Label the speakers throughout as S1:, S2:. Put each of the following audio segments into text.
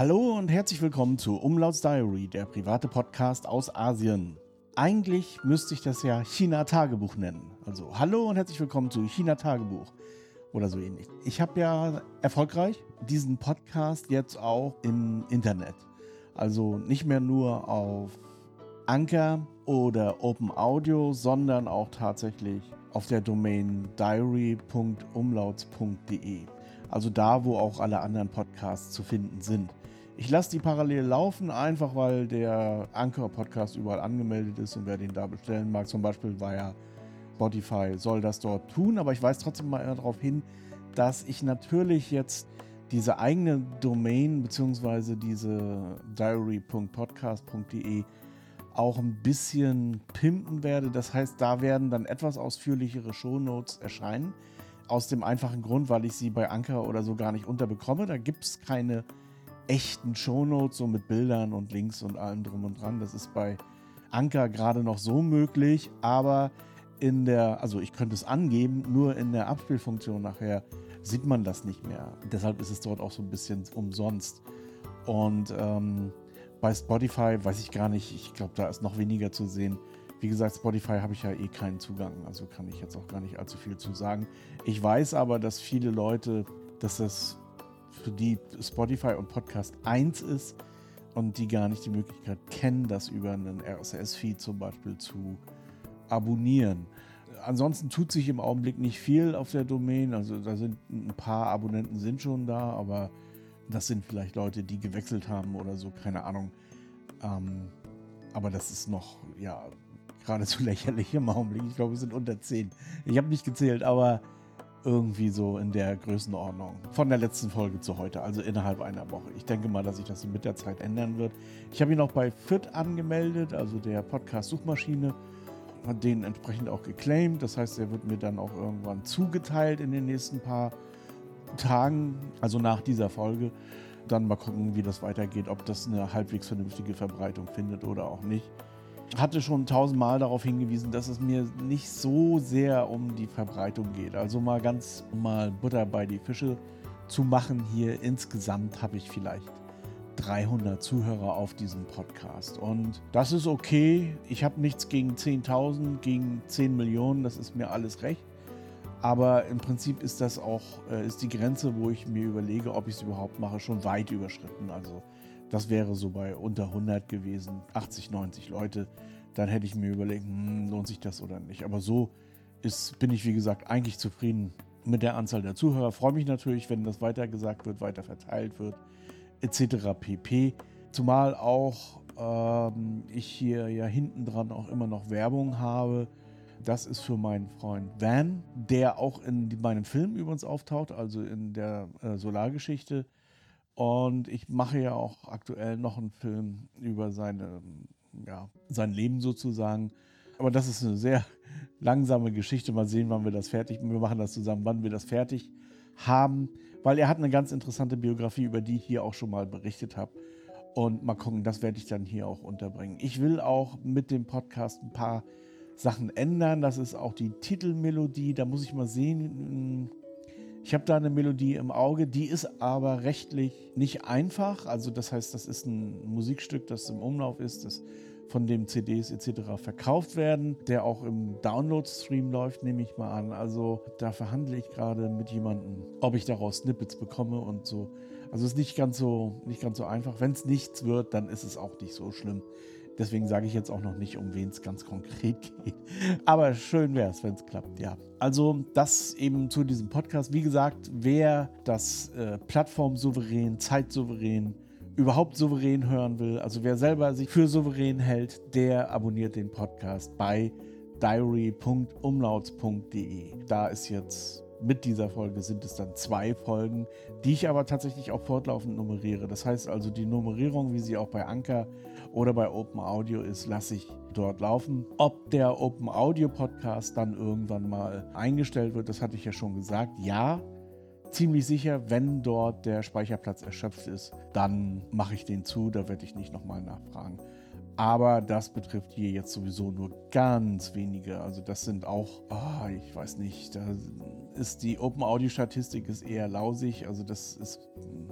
S1: Hallo und herzlich willkommen zu Umlauts Diary, der private Podcast aus Asien. Eigentlich müsste ich das ja China Tagebuch nennen. Also hallo und herzlich willkommen zu China Tagebuch oder so ähnlich. Ich habe ja erfolgreich diesen Podcast jetzt auch im Internet. Also nicht mehr nur auf Anchor oder Open Audio, sondern auch tatsächlich auf der Domain diary.umlauts.de. Also da, wo auch alle anderen Podcasts zu finden sind. Ich lasse die parallel laufen, einfach weil der Anchor-Podcast überall angemeldet ist und wer den da bestellen mag, zum Beispiel ja Spotify, soll das dort tun. Aber ich weise trotzdem mal darauf hin, dass ich natürlich jetzt diese eigene Domain bzw. diese diary.podcast.de auch ein bisschen pimpen werde. Das heißt, da werden dann etwas ausführlichere Shownotes erscheinen. Aus dem einfachen Grund, weil ich sie bei Anker oder so gar nicht unterbekomme. Da gibt es keine echten Shownotes, so mit Bildern und Links und allem drum und dran. Das ist bei Anker gerade noch so möglich, aber in der, also ich könnte es angeben, nur in der Abspielfunktion nachher sieht man das nicht mehr. Deshalb ist es dort auch so ein bisschen umsonst. Und ähm, bei Spotify weiß ich gar nicht, ich glaube, da ist noch weniger zu sehen. Wie gesagt, Spotify habe ich ja eh keinen Zugang, also kann ich jetzt auch gar nicht allzu viel zu sagen. Ich weiß aber, dass viele Leute, dass das für die Spotify und Podcast 1 ist und die gar nicht die Möglichkeit kennen, das über einen RSS-Feed zum Beispiel zu abonnieren. Ansonsten tut sich im Augenblick nicht viel auf der Domain. Also da sind ein paar Abonnenten sind schon da, aber das sind vielleicht Leute, die gewechselt haben oder so, keine Ahnung. Ähm, aber das ist noch, ja, geradezu lächerlich im Augenblick. Ich glaube, es sind unter 10. Ich habe nicht gezählt, aber irgendwie so in der Größenordnung von der letzten Folge zu heute, also innerhalb einer Woche. Ich denke mal, dass sich das mit der Zeit ändern wird. Ich habe ihn auch bei FIT angemeldet, also der Podcast-Suchmaschine, hat den entsprechend auch geclaimed. Das heißt, er wird mir dann auch irgendwann zugeteilt in den nächsten paar Tagen, also nach dieser Folge. Dann mal gucken, wie das weitergeht, ob das eine halbwegs vernünftige Verbreitung findet oder auch nicht hatte schon tausendmal darauf hingewiesen, dass es mir nicht so sehr um die Verbreitung geht. Also mal ganz mal Butter bei die Fische zu machen hier. Insgesamt habe ich vielleicht 300 Zuhörer auf diesem Podcast. Und das ist okay. Ich habe nichts gegen 10.000, gegen 10 Millionen. Das ist mir alles recht. Aber im Prinzip ist das auch, äh, ist die Grenze, wo ich mir überlege, ob ich es überhaupt mache, schon weit überschritten. Also das wäre so bei unter 100 gewesen, 80, 90 Leute. Dann hätte ich mir überlegt, hm, lohnt sich das oder nicht. Aber so ist, bin ich, wie gesagt, eigentlich zufrieden mit der Anzahl der Zuhörer. Freue mich natürlich, wenn das weiter gesagt wird, weiter verteilt wird, etc. pp. Zumal auch ähm, ich hier ja hinten dran auch immer noch Werbung habe. Das ist für meinen Freund Van, der auch in meinem Film übrigens auftaucht, also in der äh, Solargeschichte. Und ich mache ja auch aktuell noch einen Film über seine, ja, sein Leben sozusagen. Aber das ist eine sehr langsame Geschichte. Mal sehen, wann wir das fertig, wir machen das zusammen, wann wir das fertig haben. Weil er hat eine ganz interessante Biografie, über die ich hier auch schon mal berichtet habe. Und mal gucken, das werde ich dann hier auch unterbringen. Ich will auch mit dem Podcast ein paar Sachen ändern. Das ist auch die Titelmelodie. Da muss ich mal sehen, ich habe da eine Melodie im Auge, die ist aber rechtlich nicht einfach. Also das heißt, das ist ein Musikstück, das im Umlauf ist, das von dem CDs etc. verkauft werden, der auch im Download-Stream läuft, nehme ich mal an. Also da verhandle ich gerade mit jemandem, ob ich daraus Snippets bekomme und so. Also ist nicht ganz so, nicht ganz so einfach. Wenn es nichts wird, dann ist es auch nicht so schlimm. Deswegen sage ich jetzt auch noch nicht, um wen es ganz konkret geht. Aber schön wäre es, wenn es klappt, ja. Also das eben zu diesem Podcast. Wie gesagt, wer das äh, plattformsouverän, zeitsouverän, überhaupt souverän hören will, also wer selber sich für souverän hält, der abonniert den Podcast bei diary.umlauts.de. Da ist jetzt mit dieser Folge sind es dann zwei Folgen, die ich aber tatsächlich auch fortlaufend nummeriere. Das heißt also, die Nummerierung, wie sie auch bei Anker oder bei Open Audio ist, lasse ich dort laufen. Ob der Open Audio Podcast dann irgendwann mal eingestellt wird, das hatte ich ja schon gesagt. Ja, ziemlich sicher, wenn dort der Speicherplatz erschöpft ist, dann mache ich den zu, da werde ich nicht nochmal nachfragen. Aber das betrifft hier jetzt sowieso nur ganz wenige. Also das sind auch, oh, ich weiß nicht, da ist die Open Audio Statistik ist eher lausig. Also das ist hm,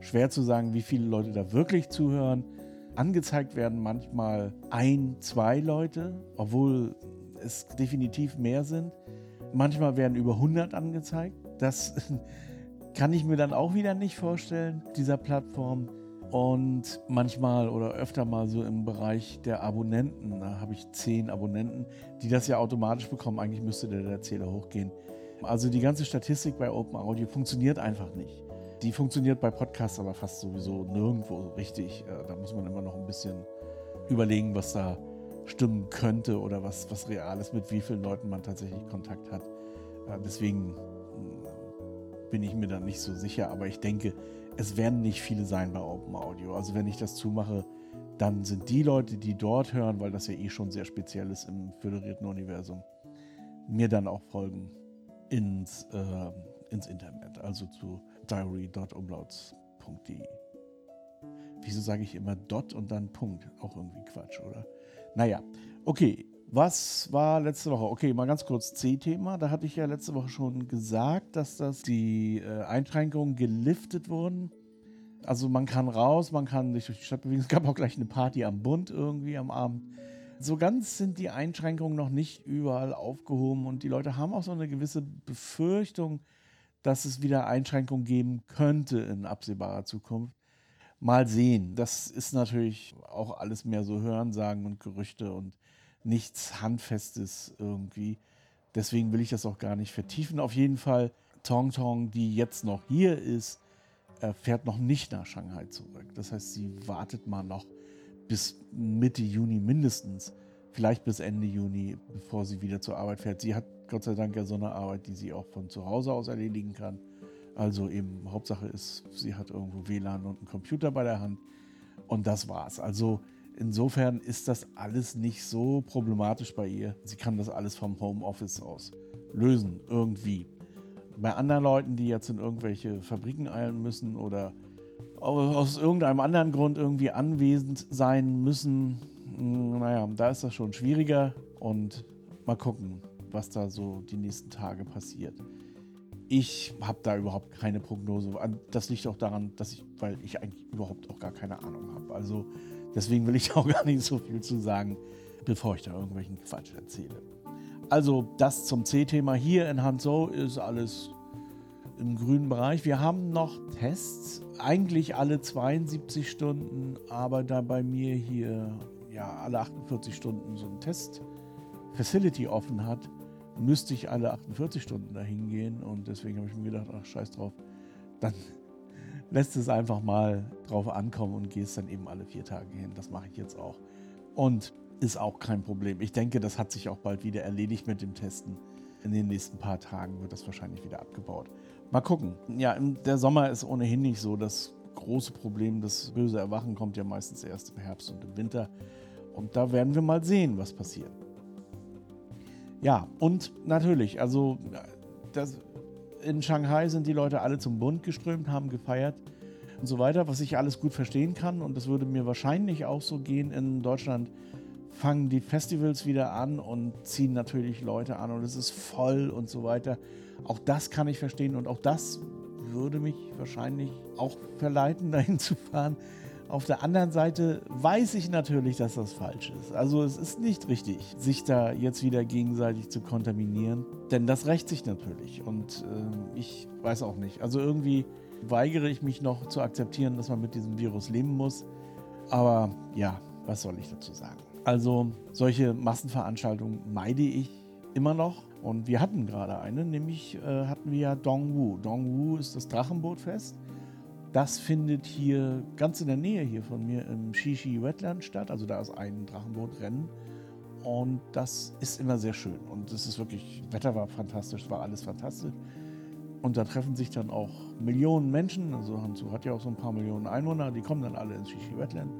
S1: schwer zu sagen, wie viele Leute da wirklich zuhören. Angezeigt werden manchmal ein, zwei Leute, obwohl es definitiv mehr sind. Manchmal werden über 100 angezeigt. Das kann ich mir dann auch wieder nicht vorstellen, dieser Plattform. Und manchmal oder öfter mal so im Bereich der Abonnenten, da habe ich zehn Abonnenten, die das ja automatisch bekommen. Eigentlich müsste der, Zähler hochgehen. Also die ganze Statistik bei Open Audio funktioniert einfach nicht. Die funktioniert bei Podcasts aber fast sowieso nirgendwo richtig. Äh, da muss man immer noch ein bisschen überlegen, was da stimmen könnte oder was, was real ist, mit wie vielen Leuten man tatsächlich Kontakt hat. Äh, deswegen hm, bin ich mir da nicht so sicher, aber ich denke, es werden nicht viele sein bei Open Audio. Also wenn ich das zumache, dann sind die Leute, die dort hören, weil das ja eh schon sehr speziell ist im föderierten Universum, mir dann auch folgen ins, äh, ins Internet, also zu diary.umlauts.de. Wieso sage ich immer Dot und dann Punkt? Auch irgendwie Quatsch, oder? Naja, okay. Was war letzte Woche? Okay, mal ganz kurz C-Thema. Da hatte ich ja letzte Woche schon gesagt, dass das die äh, Einschränkungen geliftet wurden. Also man kann raus, man kann sich durch die Stadt bewegen. Es gab auch gleich eine Party am Bund irgendwie am Abend. So ganz sind die Einschränkungen noch nicht überall aufgehoben und die Leute haben auch so eine gewisse Befürchtung, dass es wieder Einschränkungen geben könnte in absehbarer Zukunft. Mal sehen. Das ist natürlich auch alles mehr so Hörensagen und Gerüchte und nichts Handfestes irgendwie. Deswegen will ich das auch gar nicht vertiefen. Auf jeden Fall, Tong Tong, die jetzt noch hier ist, fährt noch nicht nach Shanghai zurück. Das heißt, sie wartet mal noch bis Mitte Juni mindestens, vielleicht bis Ende Juni, bevor sie wieder zur Arbeit fährt. Sie hat Gott sei Dank ja so eine Arbeit, die sie auch von zu Hause aus erledigen kann. Also eben Hauptsache ist, sie hat irgendwo WLAN und einen Computer bei der Hand und das war's. Also Insofern ist das alles nicht so problematisch bei ihr. Sie kann das alles vom Homeoffice aus lösen, irgendwie. Bei anderen Leuten, die jetzt in irgendwelche Fabriken eilen müssen oder aus irgendeinem anderen Grund irgendwie anwesend sein müssen, hm, naja, da ist das schon schwieriger und mal gucken, was da so die nächsten Tage passiert. Ich habe da überhaupt keine Prognose. Das liegt auch daran, dass ich, weil ich eigentlich überhaupt auch gar keine Ahnung habe. Also Deswegen will ich auch gar nicht so viel zu sagen, bevor ich da irgendwelchen Quatsch erzähle. Also das zum C-Thema hier in Hanzhou ist alles im grünen Bereich. Wir haben noch Tests, eigentlich alle 72 Stunden, aber da bei mir hier ja alle 48 Stunden so ein Test-Facility offen hat, müsste ich alle 48 Stunden dahin gehen und deswegen habe ich mir gedacht, ach scheiß drauf, dann lässt es einfach mal drauf ankommen und gehst dann eben alle vier Tage hin. Das mache ich jetzt auch. Und ist auch kein Problem. Ich denke, das hat sich auch bald wieder erledigt mit dem Testen. In den nächsten paar Tagen wird das wahrscheinlich wieder abgebaut. Mal gucken. Ja, der Sommer ist ohnehin nicht so das große Problem. Das böse Erwachen kommt ja meistens erst im Herbst und im Winter. Und da werden wir mal sehen, was passiert. Ja, und natürlich, also das, in Shanghai sind die Leute alle zum Bund geströmt, haben gefeiert und so weiter, was ich alles gut verstehen kann. Und das würde mir wahrscheinlich auch so gehen. In Deutschland fangen die Festivals wieder an und ziehen natürlich Leute an und es ist voll und so weiter. Auch das kann ich verstehen und auch das würde mich wahrscheinlich auch verleiten, dahin zu fahren. Auf der anderen Seite weiß ich natürlich, dass das falsch ist. Also es ist nicht richtig, sich da jetzt wieder gegenseitig zu kontaminieren, denn das rächt sich natürlich. Und äh, ich weiß auch nicht. Also irgendwie weigere ich mich noch zu akzeptieren, dass man mit diesem Virus leben muss. Aber ja, was soll ich dazu sagen? Also solche Massenveranstaltungen meide ich immer noch. Und wir hatten gerade eine, nämlich äh, hatten wir ja Dongwu. Dongwu ist das Drachenbootfest. Das findet hier ganz in der Nähe hier von mir im Shishi Wetland statt. Also da ist ein Drachenbootrennen. Und das ist immer sehr schön. Und es ist wirklich, Wetter war fantastisch, war alles fantastisch. Und da treffen sich dann auch Millionen Menschen. Also Hanzu hat ja auch so ein paar Millionen Einwohner. Die kommen dann alle ins Shishi Wetland.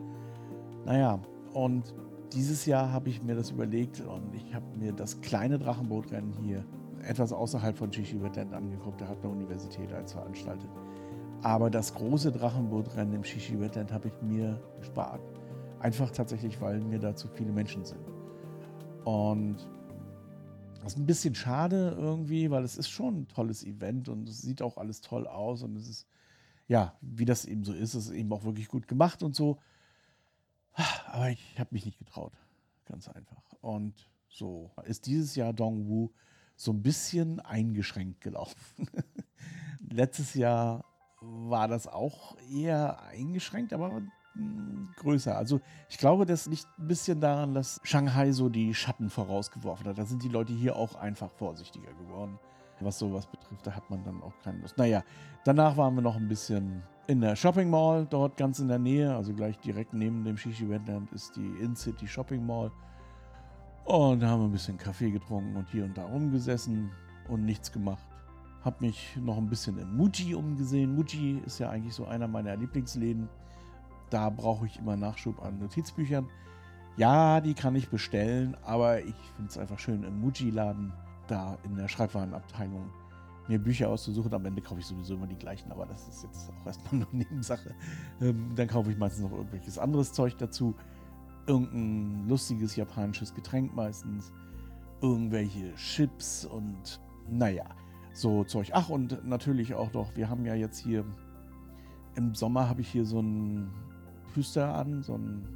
S1: Naja, und dieses Jahr habe ich mir das überlegt und ich habe mir das kleine Drachenbootrennen hier etwas außerhalb von Shishi Wetland angeguckt. Da hat eine Universität eins veranstaltet. Aber das große Drachenbootrennen im Shishi Wetland habe ich mir gespart. Einfach tatsächlich, weil mir da zu viele Menschen sind. Und das ist ein bisschen schade irgendwie, weil es ist schon ein tolles Event und es sieht auch alles toll aus und es ist ja, wie das eben so ist, ist eben auch wirklich gut gemacht und so. Aber ich habe mich nicht getraut. Ganz einfach. Und so ist dieses Jahr Dongwu so ein bisschen eingeschränkt gelaufen. Letztes Jahr war das auch eher eingeschränkt, aber hm, größer. Also ich glaube, das liegt ein bisschen daran, dass Shanghai so die Schatten vorausgeworfen hat. Da sind die Leute hier auch einfach vorsichtiger geworden, was sowas betrifft. Da hat man dann auch keine Lust. Naja, danach waren wir noch ein bisschen in der Shopping Mall, dort ganz in der Nähe, also gleich direkt neben dem Shishi Wetland ist die In-City Shopping Mall. Und da haben wir ein bisschen Kaffee getrunken und hier und da rumgesessen und nichts gemacht. Hab mich noch ein bisschen im Muji umgesehen. Muji ist ja eigentlich so einer meiner Lieblingsläden. Da brauche ich immer Nachschub an Notizbüchern. Ja, die kann ich bestellen, aber ich finde es einfach schön im Muji-Laden, da in der Schreibwarenabteilung mir Bücher auszusuchen. Am Ende kaufe ich sowieso immer die gleichen, aber das ist jetzt auch erstmal nur Nebensache. Ähm, dann kaufe ich meistens noch irgendwelches anderes Zeug dazu. Irgendein lustiges japanisches Getränk meistens. Irgendwelche Chips und naja, so Zeug. Ach, und natürlich auch noch, wir haben ja jetzt hier im Sommer habe ich hier so ein Hüster an, so ein,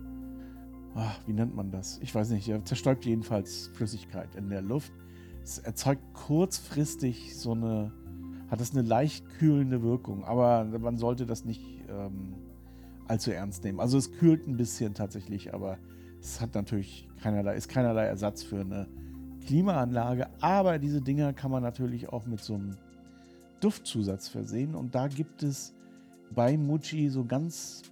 S1: wie nennt man das? Ich weiß nicht, er zerstäubt jedenfalls Flüssigkeit in der Luft es erzeugt kurzfristig so eine, hat es eine leicht kühlende Wirkung, aber man sollte das nicht ähm, allzu ernst nehmen. Also es kühlt ein bisschen tatsächlich, aber es hat natürlich keinerlei, ist keinerlei Ersatz für eine Klimaanlage, aber diese Dinger kann man natürlich auch mit so einem Duftzusatz versehen und da gibt es bei Muji so ganz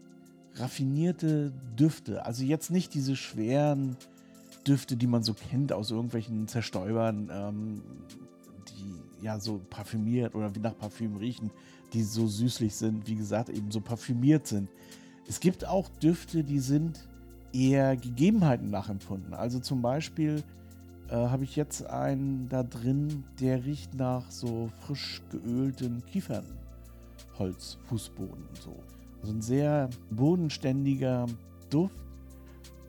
S1: raffinierte Düfte. Also jetzt nicht diese schweren Düfte, die man so kennt aus irgendwelchen Zerstäubern, ähm, die ja so parfümiert oder wie nach Parfüm riechen, die so süßlich sind, wie gesagt, eben so parfümiert sind. Es gibt auch Düfte, die sind eher Gegebenheiten nachempfunden. Also zum Beispiel äh, habe ich jetzt einen da drin, der riecht nach so frisch geölten Kiefernholzfußboden und so. Also ein sehr bodenständiger Duft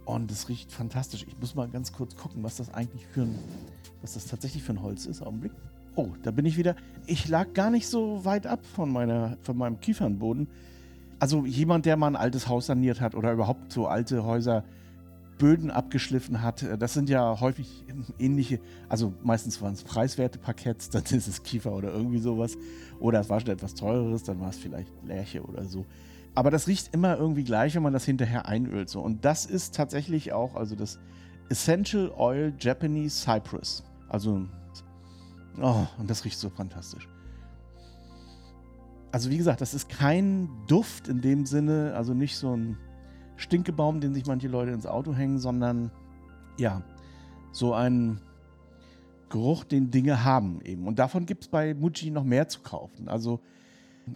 S1: und es riecht fantastisch. Ich muss mal ganz kurz gucken, was das eigentlich für ein, was das tatsächlich für ein Holz ist. Augenblick. Oh, da bin ich wieder. Ich lag gar nicht so weit ab von, meiner, von meinem Kiefernboden. Also jemand, der mal ein altes Haus saniert hat oder überhaupt so alte Häuser Böden abgeschliffen hat, äh, das sind ja häufig ähnliche, also meistens waren es preiswerte Parketts, dann ist es Kiefer oder irgendwie sowas. Oder es war schon etwas teureres, dann war es vielleicht Lärche oder so. Aber das riecht immer irgendwie gleich, wenn man das hinterher einölt. So. Und das ist tatsächlich auch, also das Essential Oil Japanese Cypress. Also, oh, und das riecht so fantastisch. Also, wie gesagt, das ist kein Duft in dem Sinne, also nicht so ein Stinkebaum, den sich manche Leute ins Auto hängen, sondern ja, so ein Geruch, den Dinge haben eben. Und davon gibt es bei Muji noch mehr zu kaufen. Also,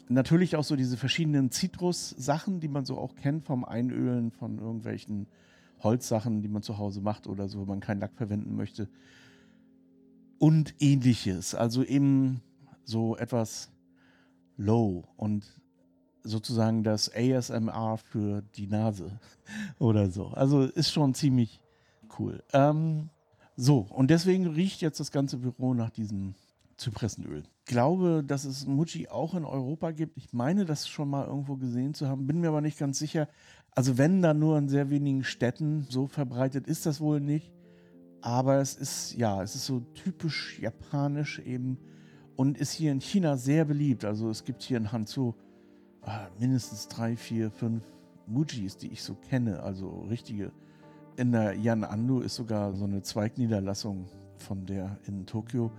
S1: Natürlich auch so diese verschiedenen Zitrus-Sachen, die man so auch kennt vom Einölen von irgendwelchen Holzsachen, die man zu Hause macht oder so, wenn man keinen Lack verwenden möchte. Und ähnliches. Also eben so etwas low und sozusagen das ASMR für die Nase oder so. Also ist schon ziemlich cool. Ähm, so, und deswegen riecht jetzt das ganze Büro nach diesem Zypressenöl. Ich glaube, dass es Muji auch in Europa gibt. Ich meine, das schon mal irgendwo gesehen zu haben, bin mir aber nicht ganz sicher. Also wenn dann nur in sehr wenigen Städten so verbreitet ist das wohl nicht. Aber es ist, ja, es ist so typisch japanisch eben und ist hier in China sehr beliebt. Also es gibt hier in Hanzhou mindestens drei, vier, fünf Mujis, die ich so kenne, also richtige. In der Yanandu ist sogar so eine Zweigniederlassung von der in Tokio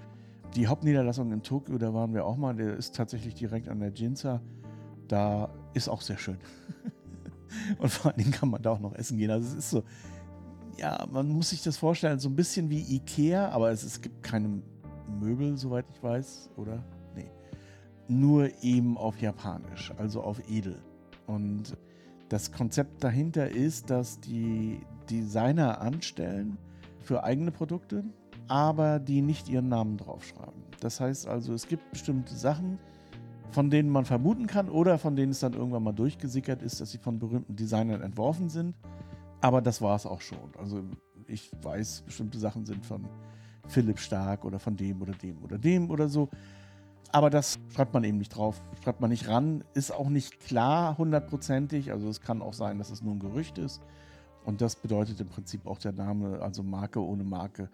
S1: die Hauptniederlassung in Tokio, da waren wir auch mal, der ist tatsächlich direkt an der Jinza. Da ist auch sehr schön. Und vor allen Dingen kann man da auch noch essen gehen. Also es ist so, ja, man muss sich das vorstellen, so ein bisschen wie Ikea, aber es, es gibt keine Möbel, soweit ich weiß, oder? Nur eben auf Japanisch, also auf edel. Und das Konzept dahinter ist, dass die Designer anstellen für eigene Produkte aber die nicht ihren Namen draufschreiben. Das heißt also, es gibt bestimmte Sachen, von denen man vermuten kann oder von denen es dann irgendwann mal durchgesickert ist, dass sie von berühmten Designern entworfen sind. Aber das war es auch schon. Also ich weiß, bestimmte Sachen sind von Philipp Stark oder von dem oder dem oder dem oder so. Aber das schreibt man eben nicht drauf, schreibt man nicht ran, ist auch nicht klar hundertprozentig. Also es kann auch sein, dass es nur ein Gerücht ist. Und das bedeutet im Prinzip auch der Name, also Marke ohne Marke.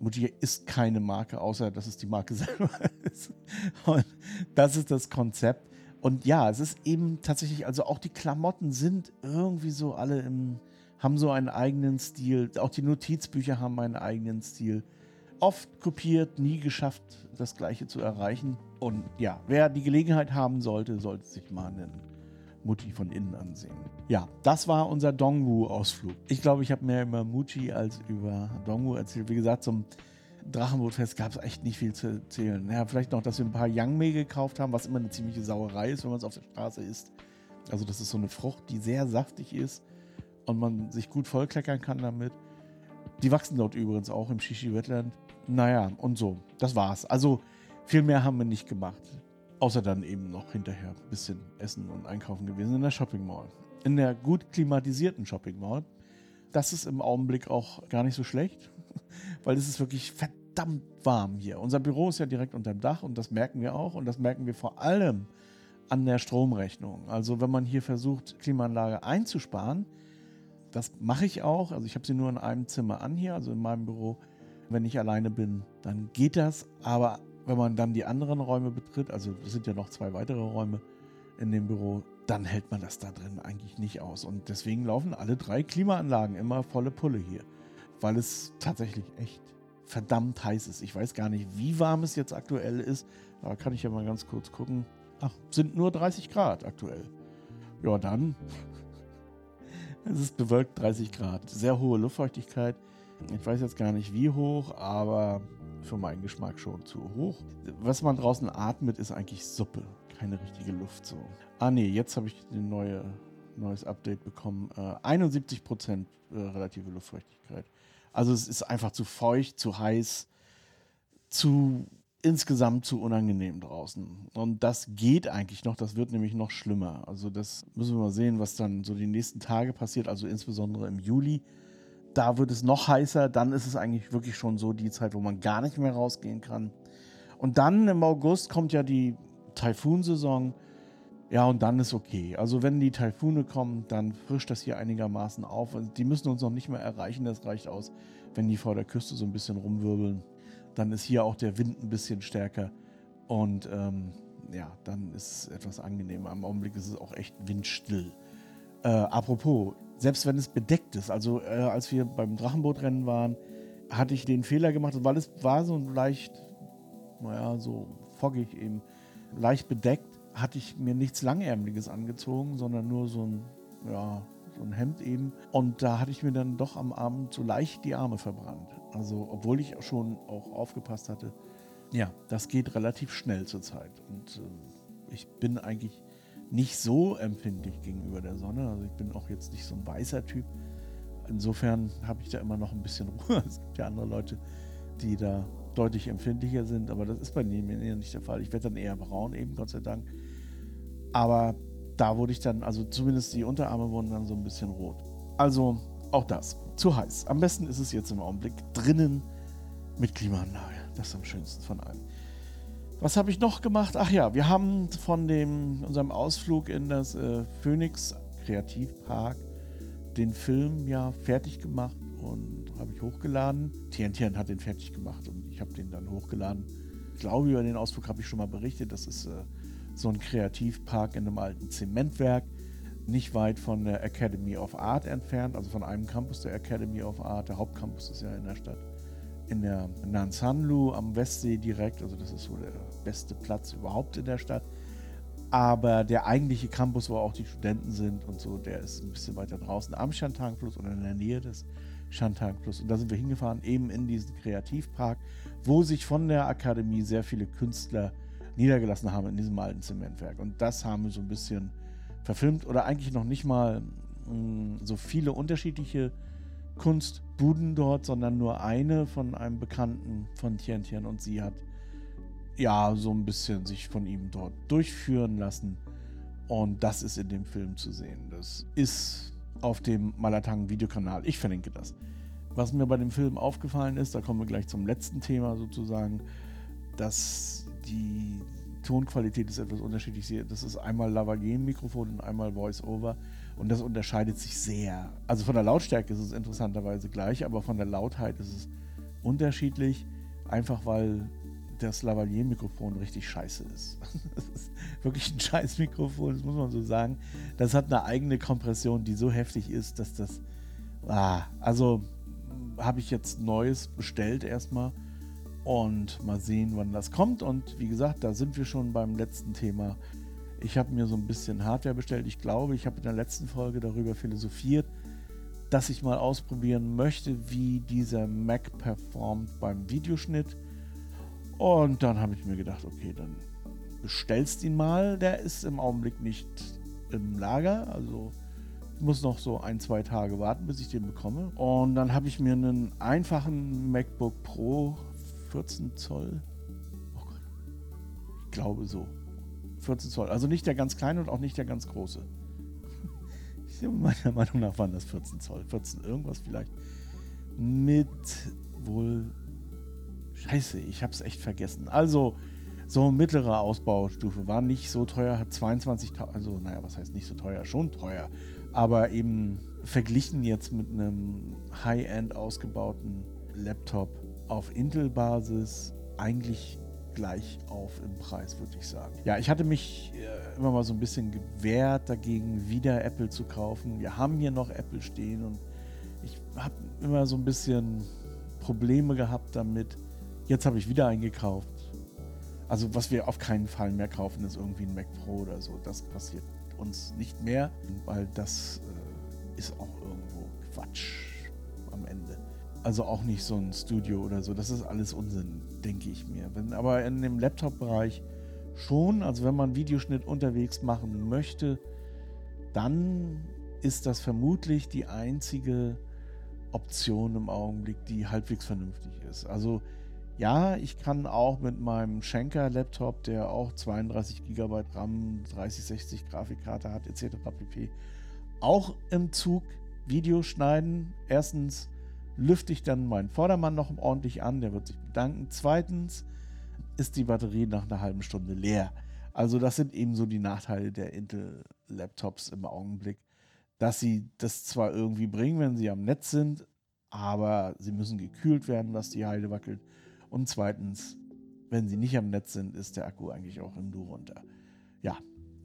S1: Muji ist keine Marke, außer dass es die Marke selber ist. Und das ist das Konzept. Und ja, es ist eben tatsächlich, also auch die Klamotten sind irgendwie so alle im, haben so einen eigenen Stil. Auch die Notizbücher haben einen eigenen Stil. Oft kopiert, nie geschafft, das Gleiche zu erreichen. Und ja, wer die Gelegenheit haben sollte, sollte sich mal einen Mutti von innen ansehen. Ja, das war unser Dongwu-Ausflug. Ich glaube, ich habe mehr über Muji als über Dongwu erzählt. Wie gesagt, zum Drachenbootfest gab es echt nicht viel zu erzählen. Ja, vielleicht noch, dass wir ein paar Yangmei gekauft haben, was immer eine ziemliche Sauerei ist, wenn man es auf der Straße isst. Also das ist so eine Frucht, die sehr saftig ist und man sich gut vollkleckern kann damit. Die wachsen dort übrigens auch im Shishi-Wetland. Naja, und so. Das war's. Also viel mehr haben wir nicht gemacht. Außer dann eben noch hinterher ein bisschen essen und einkaufen gewesen in der Shopping Mall. In der gut klimatisierten Shopping Mall. Das ist im Augenblick auch gar nicht so schlecht weil es ist wirklich verdammt warm hier. Unser Büro ist ja direkt unter dem Dach und das merken wir auch und das merken wir vor allem an der Stromrechnung. Also wenn man hier versucht, Klimaanlage einzusparen, das mache ich auch. Also ich habe sie nur in einem Zimmer an hier, also in meinem Büro. Wenn ich alleine bin, dann geht das. Aber wenn man dann die anderen Räume betritt, also es sind ja noch zwei weitere Räume in dem Büro, dann hält man das da drin eigentlich nicht aus. Und deswegen laufen alle drei Klimaanlagen immer volle Pulle hier weil es tatsächlich echt verdammt heiß ist. Ich weiß gar nicht, wie warm es jetzt aktuell ist. Da kann ich ja mal ganz kurz gucken. Ach, sind nur 30 Grad aktuell. Ja, dann. es ist bewölkt 30 Grad. Sehr hohe Luftfeuchtigkeit. Ich weiß jetzt gar nicht wie hoch, aber für meinen Geschmack schon zu hoch. Was man draußen atmet, ist eigentlich Suppe. Keine richtige Luft so. Ah nee, jetzt habe ich ein neue, neues Update bekommen. Äh, 71% äh, relative Luftfeuchtigkeit. Also es ist einfach zu feucht, zu heiß, zu insgesamt zu unangenehm draußen. Und das geht eigentlich noch, das wird nämlich noch schlimmer. Also das müssen wir mal sehen, was dann so die nächsten Tage passiert, also insbesondere im Juli. Da wird es noch heißer, dann ist es eigentlich wirklich schon so die Zeit, wo man gar nicht mehr rausgehen kann. Und dann im August kommt ja die Taifunsaison. Ja, und dann ist okay. Also wenn die Taifune kommen, dann frischt das hier einigermaßen auf. Also die müssen uns noch nicht mehr erreichen, das reicht aus, wenn die vor der Küste so ein bisschen rumwirbeln. Dann ist hier auch der Wind ein bisschen stärker. Und ähm, ja, dann ist es etwas angenehmer. Im Augenblick ist es auch echt windstill. Äh, apropos, selbst wenn es bedeckt ist, also äh, als wir beim Drachenbootrennen waren, hatte ich den Fehler gemacht, weil es war so leicht, naja, so foggig eben, leicht bedeckt hatte ich mir nichts Langärmeliges angezogen, sondern nur so ein, ja, so ein Hemd eben. Und da hatte ich mir dann doch am Abend so leicht die Arme verbrannt. Also, obwohl ich schon auch aufgepasst hatte. Ja, das geht relativ schnell zurzeit. Und äh, ich bin eigentlich nicht so empfindlich gegenüber der Sonne. Also, ich bin auch jetzt nicht so ein weißer Typ. Insofern habe ich da immer noch ein bisschen Ruhe. Es gibt ja andere Leute, die da deutlich empfindlicher sind, aber das ist bei mir nicht der Fall. Ich werde dann eher braun, eben Gott sei Dank. Aber da wurde ich dann, also zumindest die Unterarme wurden dann so ein bisschen rot. Also auch das. Zu heiß. Am besten ist es jetzt im Augenblick drinnen mit Klimaanlage. Das ist am schönsten von allem. Was habe ich noch gemacht? Ach ja, wir haben von dem, unserem Ausflug in das äh, Phoenix Kreativpark den Film ja fertig gemacht und habe ich hochgeladen. Tian hat den fertig gemacht und ich habe den dann hochgeladen. Ich glaube, über den Ausflug habe ich schon mal berichtet. Das ist äh, so ein Kreativpark in einem alten Zementwerk, nicht weit von der Academy of Art entfernt, also von einem Campus der Academy of Art. Der Hauptcampus ist ja in der Stadt, in der Nansanlu am Westsee direkt, also das ist so der beste Platz überhaupt in der Stadt. Aber der eigentliche Campus, wo auch die Studenten sind und so, der ist ein bisschen weiter draußen am Shantung-Fluss oder in der Nähe des Shantung-Fluss. Und da sind wir hingefahren, eben in diesen Kreativpark, wo sich von der Akademie sehr viele Künstler niedergelassen haben in diesem alten Zementwerk. Und das haben wir so ein bisschen verfilmt oder eigentlich noch nicht mal mh, mm, so viele unterschiedliche Kunstbuden dort, sondern nur eine von einem Bekannten von Tian und sie hat ja so ein bisschen sich von ihm dort durchführen lassen. Und das ist in dem Film zu sehen. Das ist auf dem Malatang Videokanal. Ich verlinke das. Was mir bei dem Film aufgefallen ist, da kommen wir gleich zum letzten Thema sozusagen, dass die Tonqualität ist etwas unterschiedlich. Das ist einmal Lavalier-Mikrofon und einmal Voice-Over. Und das unterscheidet sich sehr. Also von der Lautstärke ist es interessanterweise gleich, aber von der Lautheit ist es unterschiedlich. Einfach weil das Lavalier-Mikrofon richtig scheiße ist. Das ist wirklich ein scheiß Mikrofon, das muss man so sagen. Das hat eine eigene Kompression, die so heftig ist, dass das. Ah, also habe ich jetzt Neues bestellt erstmal und mal sehen, wann das kommt. Und wie gesagt, da sind wir schon beim letzten Thema. Ich habe mir so ein bisschen Hardware bestellt. Ich glaube, ich habe in der letzten Folge darüber philosophiert, dass ich mal ausprobieren möchte, wie dieser Mac performt beim Videoschnitt. Und dann habe ich mir gedacht, okay, dann bestellst ihn mal. Der ist im Augenblick nicht im Lager, also muss noch so ein, zwei Tage warten, bis ich den bekomme. Und dann habe ich mir einen einfachen MacBook Pro 14 Zoll. Oh Gott. Ich glaube so. 14 Zoll. Also nicht der ganz kleine und auch nicht der ganz große. Meiner Meinung nach waren das 14 Zoll. 14 irgendwas vielleicht. Mit wohl. Scheiße, ich habe es echt vergessen. Also, so mittlere Ausbaustufe. War nicht so teuer, hat 22.000. Also, naja, was heißt nicht so teuer? Schon teuer. Aber eben verglichen jetzt mit einem High-End ausgebauten Laptop auf Intel-Basis eigentlich gleich auf im Preis, würde ich sagen. Ja, ich hatte mich äh, immer mal so ein bisschen gewehrt dagegen, wieder Apple zu kaufen. Wir haben hier noch Apple stehen und ich habe immer so ein bisschen Probleme gehabt damit. Jetzt habe ich wieder eingekauft. Also was wir auf keinen Fall mehr kaufen, ist irgendwie ein Mac Pro oder so. Das passiert uns nicht mehr, weil das äh, ist auch irgendwo Quatsch am Ende. Also auch nicht so ein Studio oder so. Das ist alles Unsinn, denke ich mir. Wenn, aber in dem Laptop-Bereich schon, also wenn man Videoschnitt unterwegs machen möchte, dann ist das vermutlich die einzige Option im Augenblick, die halbwegs vernünftig ist. Also ja, ich kann auch mit meinem Schenker-Laptop, der auch 32 GB RAM, 3060 Grafikkarte hat, etc. pp. auch im Zug Video schneiden. Erstens lüfte ich dann meinen Vordermann noch ordentlich an, der wird sich bedanken. Zweitens ist die Batterie nach einer halben Stunde leer. Also das sind eben so die Nachteile der Intel-Laptops im Augenblick, dass sie das zwar irgendwie bringen, wenn sie am Netz sind, aber sie müssen gekühlt werden, dass die Heide wackelt. Und zweitens, wenn sie nicht am Netz sind, ist der Akku eigentlich auch im Du runter. Ja,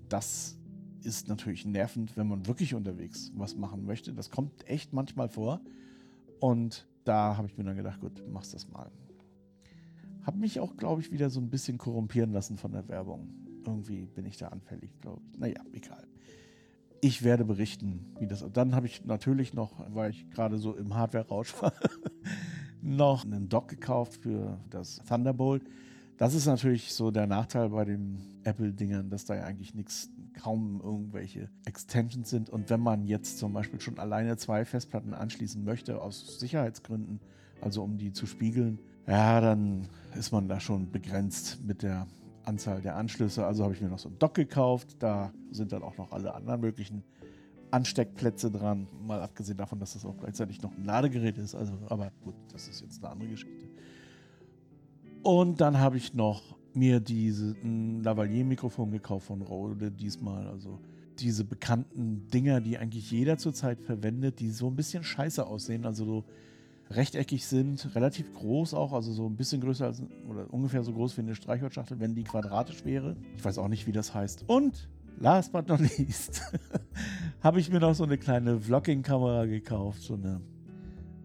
S1: das ist natürlich nervend, wenn man wirklich unterwegs was machen möchte. Das kommt echt manchmal vor. Und da habe ich mir dann gedacht, gut, machst das mal. Habe mich auch, glaube ich, wieder so ein bisschen korrumpieren lassen von der Werbung. Irgendwie bin ich da anfällig, glaube ich. Naja, egal. Ich werde berichten, wie das. Dann habe ich natürlich noch, weil ich gerade so im Hardware-Rausch war, noch einen Dock gekauft für das Thunderbolt. Das ist natürlich so der Nachteil bei den Apple-Dingern, dass da ja eigentlich nichts, kaum irgendwelche Extensions sind. Und wenn man jetzt zum Beispiel schon alleine zwei Festplatten anschließen möchte, aus Sicherheitsgründen, also um die zu spiegeln, ja, dann ist man da schon begrenzt mit der Anzahl der Anschlüsse. Also habe ich mir noch so ein Dock gekauft. Da sind dann auch noch alle anderen möglichen Ansteckplätze dran. Mal abgesehen davon, dass das auch gleichzeitig noch ein Ladegerät ist. Also, aber gut, das ist jetzt eine andere Geschichte. Und dann habe ich noch mir diese Lavalier-Mikrofon gekauft von Rode diesmal. Also diese bekannten Dinger, die eigentlich jeder zurzeit verwendet, die so ein bisschen scheiße aussehen. Also so rechteckig sind, relativ groß auch, also so ein bisschen größer als oder ungefähr so groß wie eine Streichholzschachtel, wenn die quadratisch wäre. Ich weiß auch nicht, wie das heißt. Und last but not least habe ich mir noch so eine kleine Vlogging-Kamera gekauft, so eine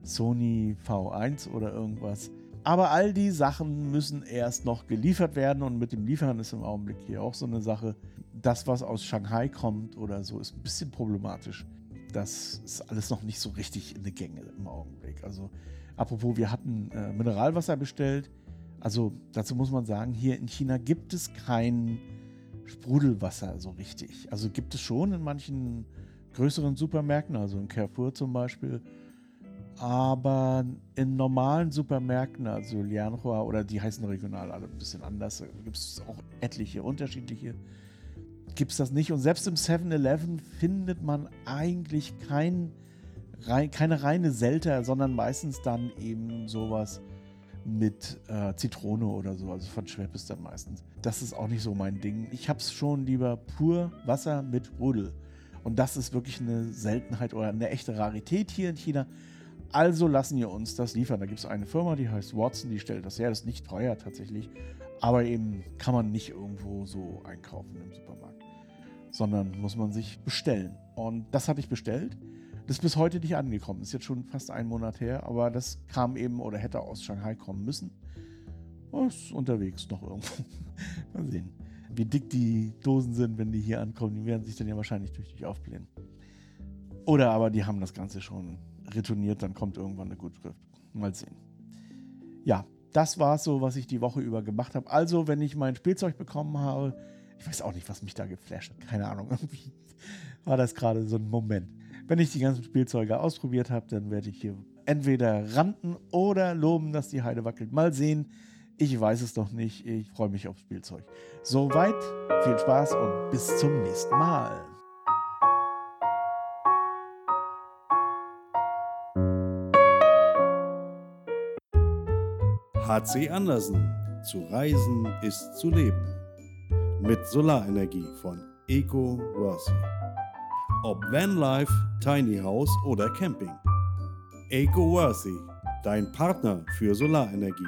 S1: Sony V1 oder irgendwas. Aber all die Sachen müssen erst noch geliefert werden und mit dem Liefern ist im Augenblick hier auch so eine Sache. Das, was aus Shanghai kommt oder so, ist ein bisschen problematisch. Das ist alles noch nicht so richtig in der Gänge im Augenblick. Also, apropos, wir hatten äh, Mineralwasser bestellt. Also, dazu muss man sagen, hier in China gibt es kein Sprudelwasser so richtig. Also gibt es schon in manchen größeren Supermärkten, also in Carrefour zum Beispiel. Aber in normalen Supermärkten, also Lianhua oder die heißen regional alle ein bisschen anders, gibt es auch etliche unterschiedliche, gibt es das nicht. Und selbst im 7-Eleven findet man eigentlich kein, keine reine Selter, sondern meistens dann eben sowas mit äh, Zitrone oder so. Also von Schwepp ist dann meistens. Das ist auch nicht so mein Ding. Ich habe es schon lieber pur Wasser mit Sprudel. Und das ist wirklich eine Seltenheit oder eine echte Rarität hier in China. Also lassen wir uns das liefern. Da gibt es eine Firma, die heißt Watson, die stellt das her. Das ist nicht teuer tatsächlich. Aber eben kann man nicht irgendwo so einkaufen im Supermarkt. Sondern muss man sich bestellen. Und das hatte ich bestellt. Das ist bis heute nicht angekommen. Ist jetzt schon fast einen Monat her, aber das kam eben oder hätte aus Shanghai kommen müssen. Oh, ist unterwegs noch irgendwo. Mal sehen, wie dick die Dosen sind, wenn die hier ankommen. Die werden sich dann ja wahrscheinlich tüchtig aufblähen. Oder aber die haben das Ganze schon retourniert, dann kommt irgendwann eine Gutschrift. Mal sehen. Ja, das war so, was ich die Woche über gemacht habe. Also, wenn ich mein Spielzeug bekommen habe, ich weiß auch nicht, was mich da geflasht hat. Keine Ahnung. Irgendwie war das gerade so ein Moment. Wenn ich die ganzen Spielzeuge ausprobiert habe, dann werde ich hier entweder ranten oder loben, dass die Heide wackelt. Mal sehen. Ich weiß es noch nicht. Ich freue mich aufs Spielzeug. Soweit, viel Spaß und bis zum nächsten Mal.
S2: HC Andersen. Zu reisen ist zu leben. Mit Solarenergie von Eco Worthy. Ob Vanlife, Tiny House oder Camping. Eco-Worthy, dein Partner für Solarenergie.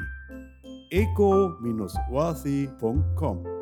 S2: eco-worthy.com